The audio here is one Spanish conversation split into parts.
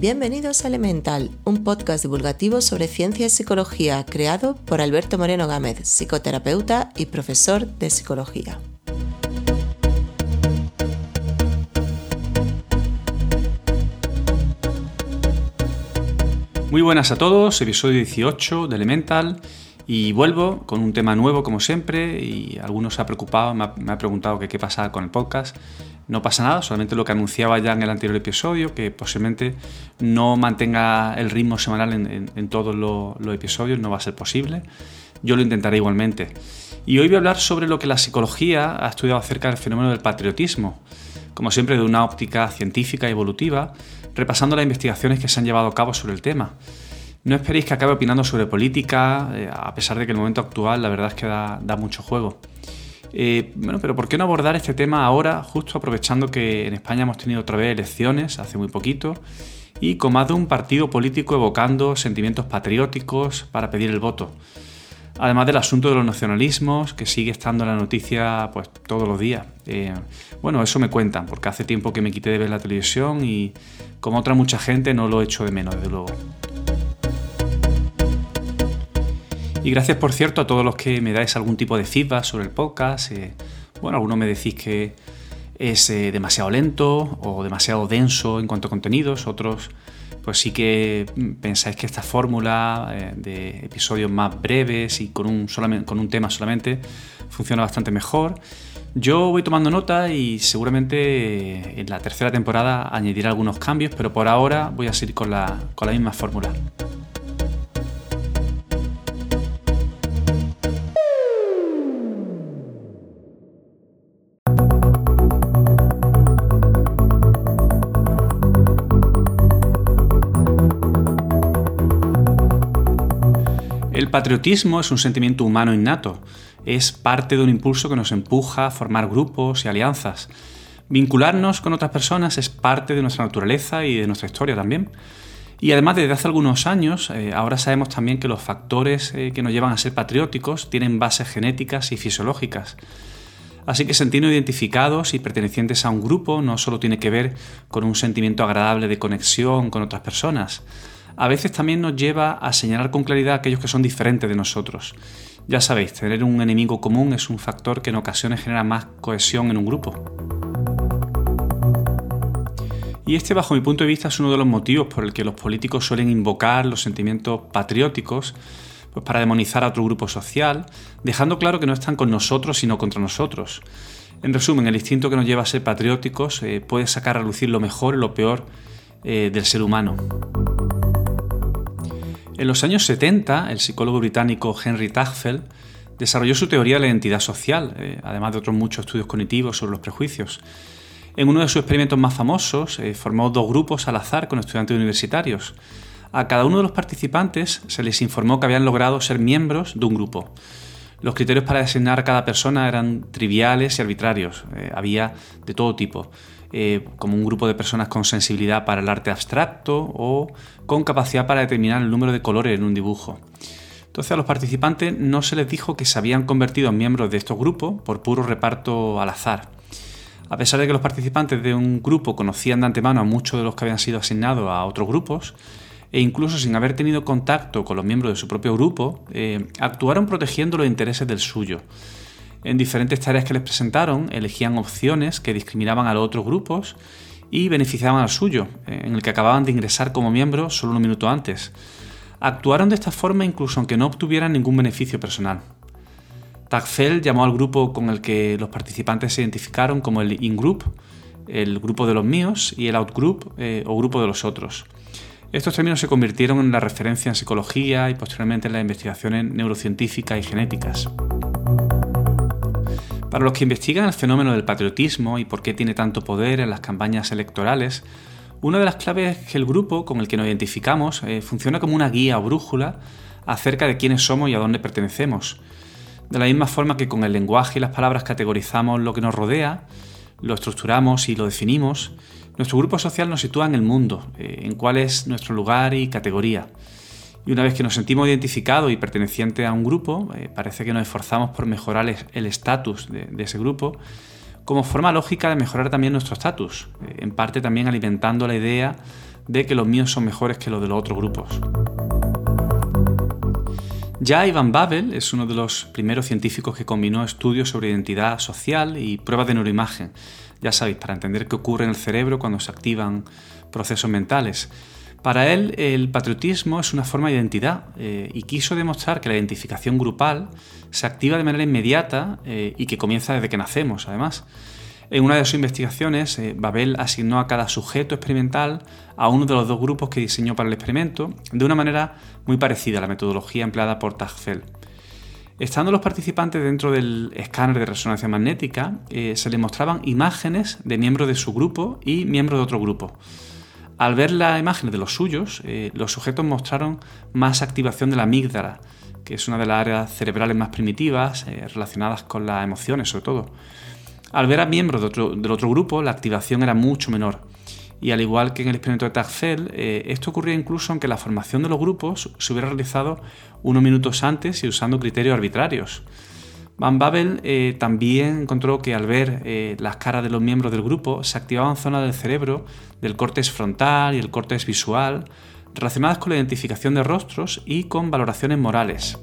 Bienvenidos a Elemental, un podcast divulgativo sobre ciencia y psicología creado por Alberto Moreno Gámez, psicoterapeuta y profesor de psicología. Muy buenas a todos, episodio 18 de Elemental y vuelvo con un tema nuevo como siempre y algunos ha preocupado, me ha, preguntado qué pasa con el podcast no pasa nada, solamente lo que anunciaba ya en el anterior episodio, que posiblemente no mantenga el ritmo semanal en, todos los, episodios, no va a ser posible. Yo lo intentaré igualmente. Y hoy voy a hablar sobre lo que la psicología ha estudiado acerca del fenómeno del patriotismo, como siempre de una óptica científica y evolutiva, repasando las investigaciones que se han llevado a cabo sobre el tema. No esperéis que acabe opinando sobre política, eh, a pesar de que el momento actual la verdad es que da mucho juego. Eh, bueno, pero ¿por qué no abordar este tema ahora, justo aprovechando que en España hemos tenido otra vez elecciones hace muy poquito y con más de un partido político evocando sentimientos patrióticos para pedir el voto? Además del asunto de los nacionalismos, que sigue estando en la noticia pues, todos los días. Eh, bueno, eso me cuentan, porque hace tiempo que me quité de ver la televisión y como otra mucha gente no lo echo de menos, desde luego. Y gracias, por cierto, a todos los que me dais algún tipo de feedback sobre el podcast. Eh, bueno, algunos me decís que es eh, demasiado lento o demasiado denso en cuanto a contenidos, otros pues sí que mm, pensáis que esta fórmula eh, de episodios más breves y con un, solamente, con un tema solamente funciona bastante mejor. Yo voy tomando nota y seguramente en la tercera temporada añadiré algunos cambios, pero por ahora voy a seguir con la, con la misma fórmula. El patriotismo es un sentimiento humano innato, es parte de un impulso que nos empuja a formar grupos y alianzas. Vincularnos con otras personas es parte de nuestra naturaleza y de nuestra historia también. Y además desde hace algunos años, eh, ahora sabemos también que los factores eh, que nos llevan a ser patrióticos tienen bases genéticas y fisiológicas. Así que sentirnos identificados y pertenecientes a un grupo no solo tiene que ver con un sentimiento agradable de conexión con otras personas, a veces también nos lleva a señalar con claridad a aquellos que son diferentes de nosotros. Ya sabéis, tener un enemigo común es un factor que en ocasiones genera más cohesión en un grupo. Y este, bajo mi punto de vista, es uno de los motivos por el que los políticos suelen invocar los sentimientos patrióticos pues para demonizar a otro grupo social, dejando claro que no están con nosotros sino contra nosotros. En resumen, el instinto que nos lleva a ser patrióticos eh, puede sacar a lucir lo mejor y lo peor eh, del ser humano. En los años 70, el psicólogo británico Henry Tagfeld desarrolló su teoría de la identidad social, eh, además de otros muchos estudios cognitivos sobre los prejuicios. En uno de sus experimentos más famosos, eh, formó dos grupos al azar con estudiantes universitarios. A cada uno de los participantes se les informó que habían logrado ser miembros de un grupo. Los criterios para designar a cada persona eran triviales y arbitrarios, eh, había de todo tipo. Eh, como un grupo de personas con sensibilidad para el arte abstracto o con capacidad para determinar el número de colores en un dibujo. Entonces a los participantes no se les dijo que se habían convertido en miembros de estos grupos por puro reparto al azar. A pesar de que los participantes de un grupo conocían de antemano a muchos de los que habían sido asignados a otros grupos, e incluso sin haber tenido contacto con los miembros de su propio grupo, eh, actuaron protegiendo los intereses del suyo. En diferentes tareas que les presentaron, elegían opciones que discriminaban a los otros grupos y beneficiaban al suyo, en el que acababan de ingresar como miembros solo un minuto antes. Actuaron de esta forma incluso aunque no obtuvieran ningún beneficio personal. Tagfeld llamó al grupo con el que los participantes se identificaron como el in-group, el grupo de los míos, y el out-group eh, o grupo de los otros. Estos términos se convirtieron en la referencia en psicología y posteriormente en las investigaciones neurocientíficas y genéticas. Para los que investigan el fenómeno del patriotismo y por qué tiene tanto poder en las campañas electorales, una de las claves es que el grupo con el que nos identificamos eh, funciona como una guía o brújula acerca de quiénes somos y a dónde pertenecemos. De la misma forma que con el lenguaje y las palabras categorizamos lo que nos rodea, lo estructuramos y lo definimos, nuestro grupo social nos sitúa en el mundo, eh, en cuál es nuestro lugar y categoría. Y una vez que nos sentimos identificados y pertenecientes a un grupo, eh, parece que nos esforzamos por mejorar el estatus de, ese grupo, como forma lógica de mejorar también nuestro estatus, eh, en parte también alimentando la idea de que los míos son mejores que los de los otros grupos. Ya Ivan Babel es uno de los primeros científicos que combinó estudios sobre identidad social y pruebas de neuroimagen, ya sabéis, para entender qué ocurre en el cerebro cuando se activan procesos mentales. Para él, el patriotismo es una forma de identidad eh, y quiso demostrar que la identificación grupal se activa de manera inmediata eh, y que comienza desde que nacemos, además. En una de sus investigaciones, eh, Babel asignó a cada sujeto experimental a uno de los dos grupos que diseñó para el experimento, de una manera muy parecida a la metodología empleada por Tagfeld. Estando los participantes dentro del escáner de resonancia magnética, eh, se les mostraban imágenes de miembros de su grupo y miembros de otro grupo. Al ver las imágenes de los suyos, eh, los sujetos mostraron más activación de la amígdala, que es una de las áreas cerebrales más primitivas relacionadas con las emociones sobre todo. Al ver a miembros del otro grupo, la activación era mucho menor. Y al igual que en el experimento de Tagfeld, eh, esto ocurría incluso aunque la formación de los grupos se hubiera realizado unos minutos antes y usando criterios arbitrarios. Van Babel eh, también encontró que al ver eh, las caras de los miembros del grupo se activaban zonas del cerebro del córtex frontal y el córtex visual relacionadas con la identificación de rostros y con valoraciones morales.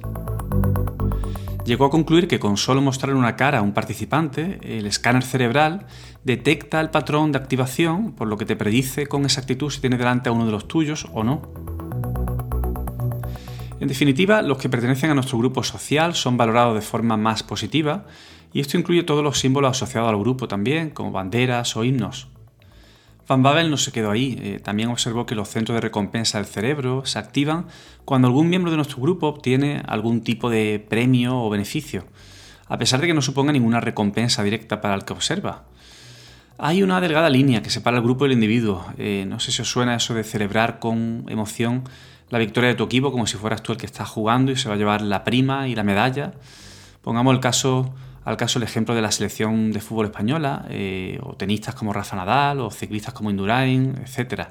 Llegó a concluir que con solo mostrar una cara a un participante, el escáner cerebral detecta el patrón de activación, por lo que te predice con exactitud si tiene delante a uno de los tuyos o no. En definitiva, los que pertenecen a nuestro grupo social son valorados de forma más positiva, y esto incluye todos los símbolos asociados al grupo también, como banderas o himnos. Van Babel no se quedó ahí, eh, también observó que los centros de recompensa del cerebro se activan cuando algún miembro de nuestro grupo obtiene algún tipo de premio o beneficio, a pesar de que no suponga ninguna recompensa directa para el que observa. Hay una delgada línea que separa el grupo del individuo. Eh, no sé si os suena eso de celebrar con emoción la victoria de tu equipo como si fueras tú el que está jugando y se va a llevar la prima y la medalla. Pongamos el caso al caso el ejemplo de la selección de fútbol española, eh, o tenistas como Rafa Nadal, o ciclistas como Indurain, etc.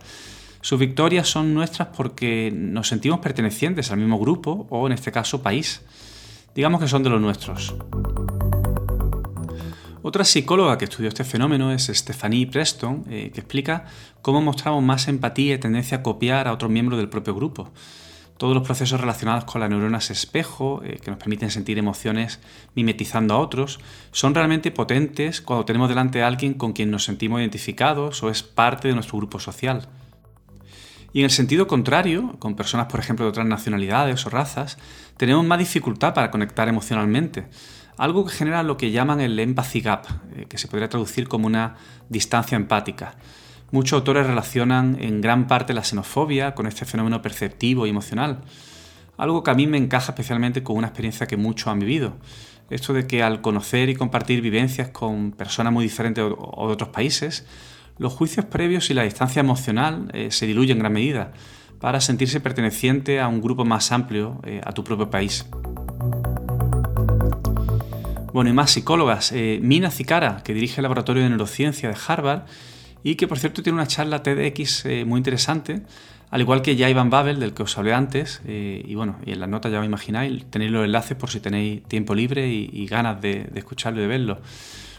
Sus victorias son nuestras porque nos sentimos pertenecientes al mismo grupo, o en este caso país. Digamos que son de los nuestros. Otra psicóloga que estudió este fenómeno es Stephanie Preston, eh, que explica cómo mostramos más empatía y tendencia a copiar a otros miembros del propio grupo todos los procesos relacionados con las neuronas espejo, eh, que nos permiten sentir emociones mimetizando a otros, son realmente potentes cuando tenemos delante a alguien con quien nos sentimos identificados o es parte de nuestro grupo social. Y en el sentido contrario, con personas, por ejemplo, de otras nacionalidades o razas, tenemos más dificultad para conectar emocionalmente, algo que genera lo que llaman el empathy gap, eh, que se podría traducir como una distancia empática. Muchos autores relacionan en gran parte la xenofobia con este fenómeno perceptivo y emocional, algo que a mí me encaja especialmente con una experiencia que muchos han vivido. Esto de que al conocer y compartir vivencias con personas muy diferentes o de otros países, los juicios previos y la distancia emocional eh, se diluyen en gran medida para sentirse perteneciente a un grupo más amplio, eh, a tu propio país. Bueno, y más psicólogas. Eh, Mina Zikara, que dirige el Laboratorio de Neurociencia de Harvard, y que por cierto tiene una charla TEDx eh, muy interesante, al igual que ya Ivan Babel, del que os hablé antes, eh, y bueno, y en las notas ya os imagináis, tenéis los enlaces por si tenéis tiempo libre y, ganas de, escucharlo y de verlo.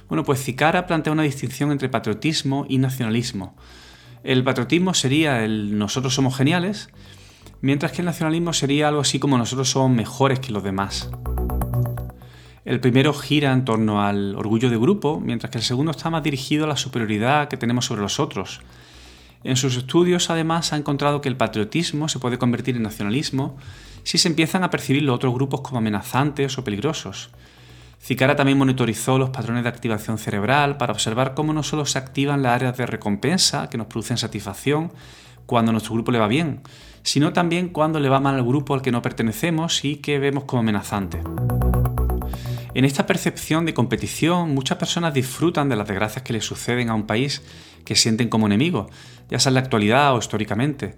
Bueno, pues Zicara plantea una distinción entre patriotismo y nacionalismo. El patriotismo sería el nosotros somos geniales, mientras que el nacionalismo sería algo así como nosotros somos mejores que los demás. El primero gira en torno al orgullo de grupo, mientras que el segundo está más dirigido a la superioridad que tenemos sobre los otros. En sus estudios, además, ha encontrado que el patriotismo se puede convertir en nacionalismo si se empiezan a percibir los otros grupos como amenazantes o peligrosos. Zicara también monitorizó los patrones de activación cerebral para observar cómo no solo se activan las áreas de recompensa que nos producen satisfacción cuando nuestro grupo le va bien, sino también cuando le va mal al grupo al que no pertenecemos y que vemos como amenazante. En esta percepción de competición, muchas personas disfrutan de las desgracias que les suceden a un país que sienten como enemigo, ya sea en la actualidad o históricamente.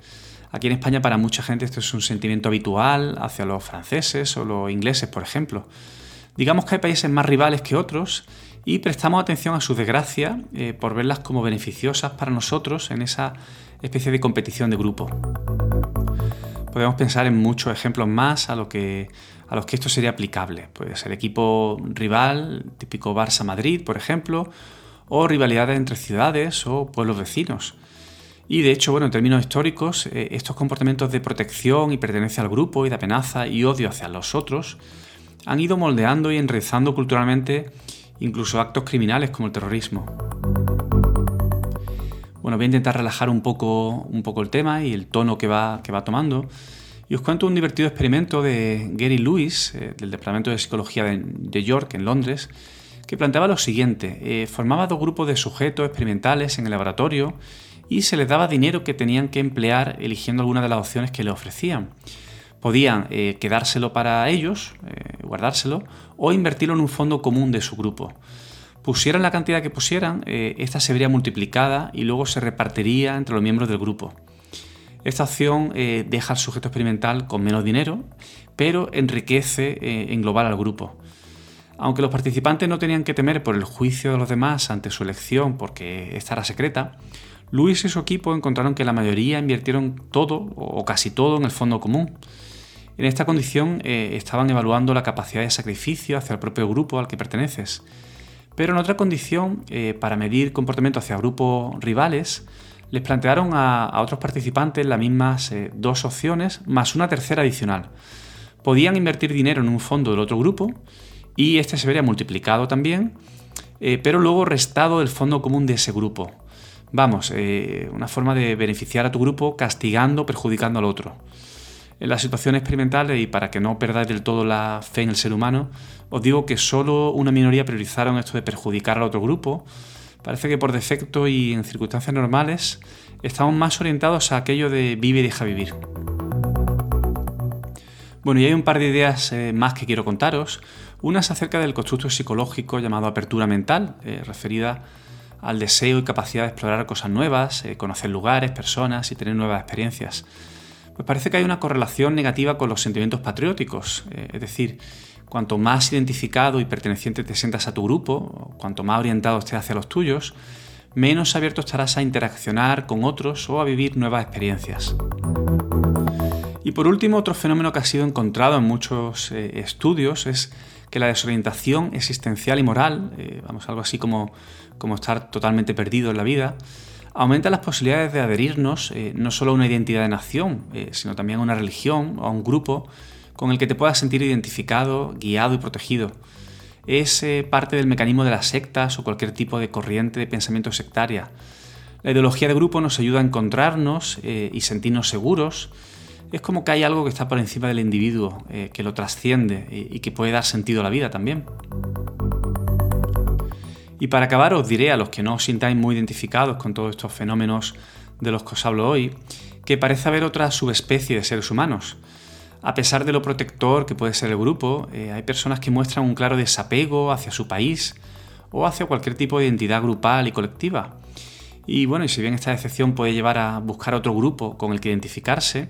Aquí en España para mucha gente esto es un sentimiento habitual hacia los franceses o los ingleses, por ejemplo. Digamos que hay países más rivales que otros y prestamos atención a sus desgracias eh, por verlas como beneficiosas para nosotros en esa especie de competición de grupo. Podemos pensar en muchos ejemplos más a, lo que, a los que esto sería aplicable. Puede ser equipo rival, típico Barça-Madrid, por ejemplo, o rivalidades entre ciudades o pueblos vecinos. Y de hecho, bueno, en términos históricos, eh, estos comportamientos de protección y pertenencia al grupo y de amenaza y odio hacia los otros han ido moldeando y enraizando culturalmente incluso actos criminales como el terrorismo. Bueno, voy a intentar relajar un poco, un poco el tema y el tono que va, que va tomando. Y os cuento un divertido experimento de Gary Lewis, eh, del Departamento de Psicología de, York, en Londres, que planteaba lo siguiente. Eh, formaba dos grupos de sujetos experimentales en el laboratorio y se les daba dinero que tenían que emplear eligiendo alguna de las opciones que le ofrecían. Podían eh, quedárselo para ellos, guardárselo, o invertirlo en un fondo común de su grupo. Pusieran la cantidad que pusieran, esta se vería multiplicada y luego se repartiría entre los miembros del grupo. Esta opción eh, deja al sujeto experimental con menos dinero, pero enriquece eh, en global al grupo. Aunque los participantes no tenían que temer por el juicio de los demás ante su elección porque esta era secreta, Luis y su equipo encontraron que la mayoría invirtieron todo o casi todo en el fondo común. En esta condición eh, estaban evaluando la capacidad de sacrificio hacia el propio grupo al que perteneces. Pero en otra condición, para medir comportamiento hacia grupos rivales, les plantearon a, otros participantes las mismas dos opciones más una tercera adicional. Podían invertir dinero en un fondo del otro grupo y este se vería multiplicado también, eh, pero luego restado del fondo común de ese grupo. Vamos, eh, una forma de beneficiar a tu grupo castigando, perjudicando al otro. En las situaciones experimentales y para que no perdáis del todo la fe en el ser humano, os digo que solo una minoría priorizaron esto de perjudicar al otro grupo, Parece que por defecto y en circunstancias normales estamos más orientados a aquello de vive y deja vivir. Bueno, y hay un par de ideas eh, más que quiero contaros. Una es acerca del constructo psicológico llamado apertura mental, eh, referida al deseo y capacidad de explorar cosas nuevas, eh, conocer lugares, personas y tener nuevas experiencias. Pues parece que hay una correlación negativa con los sentimientos patrióticos, es decir, Cuanto más identificado y perteneciente te sientas a tu grupo, cuanto más orientado estés hacia los tuyos, menos abierto estarás a interaccionar con otros o a vivir nuevas experiencias. Y por último, otro fenómeno que ha sido encontrado en muchos eh, estudios es que la desorientación existencial y moral, eh, vamos, algo así como, como estar totalmente perdido en la vida, aumenta las posibilidades de adherirnos eh, no solo a una identidad de nación, sino también a una religión o a un grupo con el que te puedas sentir identificado, guiado y protegido. Es eh, parte del mecanismo de las sectas o cualquier tipo de corriente de pensamiento sectaria. La ideología de grupo nos ayuda a encontrarnos eh, y sentirnos seguros. Es como que hay algo que está por encima del individuo, eh, que lo trasciende y que puede dar sentido a la vida también. Y para acabar os diré a los que no os sintáis muy identificados con todos estos fenómenos de los que os hablo hoy, que parece haber otra subespecie de seres humanos, a pesar de lo protector que puede ser el grupo, eh, hay personas que muestran un claro desapego hacia su país o hacia cualquier tipo de identidad grupal y colectiva. Y bueno, y si bien esta excepción puede llevar a buscar otro grupo con el que identificarse,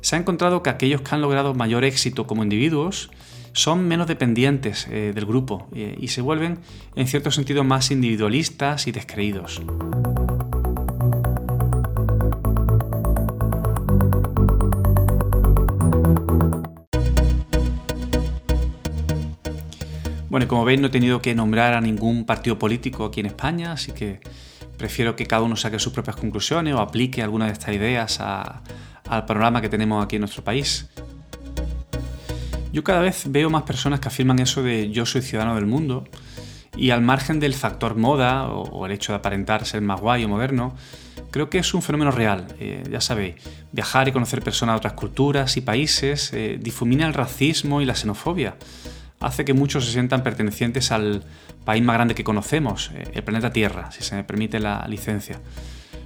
se ha encontrado que aquellos que han logrado mayor éxito como individuos son menos dependientes eh, del grupo eh, y se vuelven en cierto sentido más individualistas y descreídos. Bueno, como veis no he tenido que nombrar a ningún partido político aquí en España, así que prefiero que cada uno saque sus propias conclusiones o aplique alguna de estas ideas al panorama que tenemos aquí en nuestro país. Yo cada vez veo más personas que afirman eso de yo soy ciudadano del mundo y al margen del factor moda o, el hecho de aparentar ser más guay o moderno, creo que es un fenómeno real. Eh, ya sabéis, viajar y conocer personas de otras culturas y países eh, difumina el racismo y la xenofobia hace que muchos se sientan pertenecientes al país más grande que conocemos, eh, el planeta Tierra, si se me permite la licencia.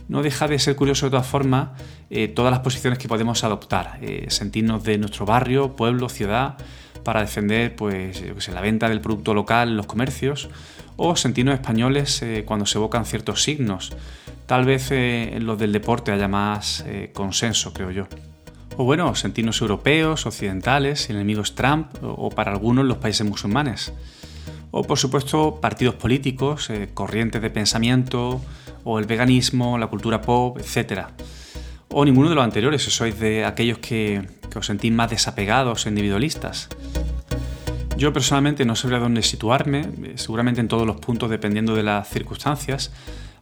No deja de ser curioso de todas formas eh, todas las posiciones que podemos adoptar, eh, sentirnos de nuestro barrio, pueblo, ciudad, para defender pues, la venta del producto local en los comercios, o sentirnos españoles cuando se evocan ciertos signos. Tal vez en los del deporte haya más consenso, creo yo o bueno, sentirnos europeos, occidentales, enemigos Trump o para algunos los países musulmanes. O por supuesto partidos políticos, eh, corrientes de pensamiento, o el veganismo, la cultura pop, etc. O ninguno de los anteriores, si sois de aquellos que, os sentís más desapegados, individualistas. Yo personalmente no sabría dónde situarme, eh, seguramente en todos los puntos dependiendo de las circunstancias,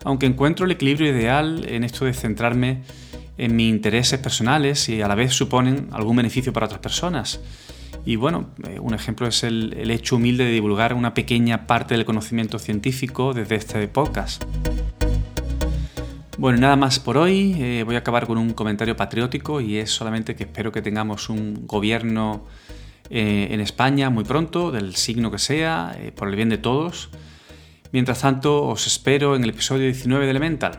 aunque encuentro el equilibrio ideal en esto de centrarme en mis intereses personales y a la vez suponen algún beneficio para otras personas. Y bueno, eh, un ejemplo es el, hecho humilde de divulgar una pequeña parte del conocimiento científico desde este podcast. Bueno, nada más por hoy. Eh, voy a acabar con un comentario patriótico y es solamente que espero que tengamos un gobierno eh, en España muy pronto, del signo que sea, por el bien de todos. Mientras tanto, os espero en el episodio 19 de Elemental.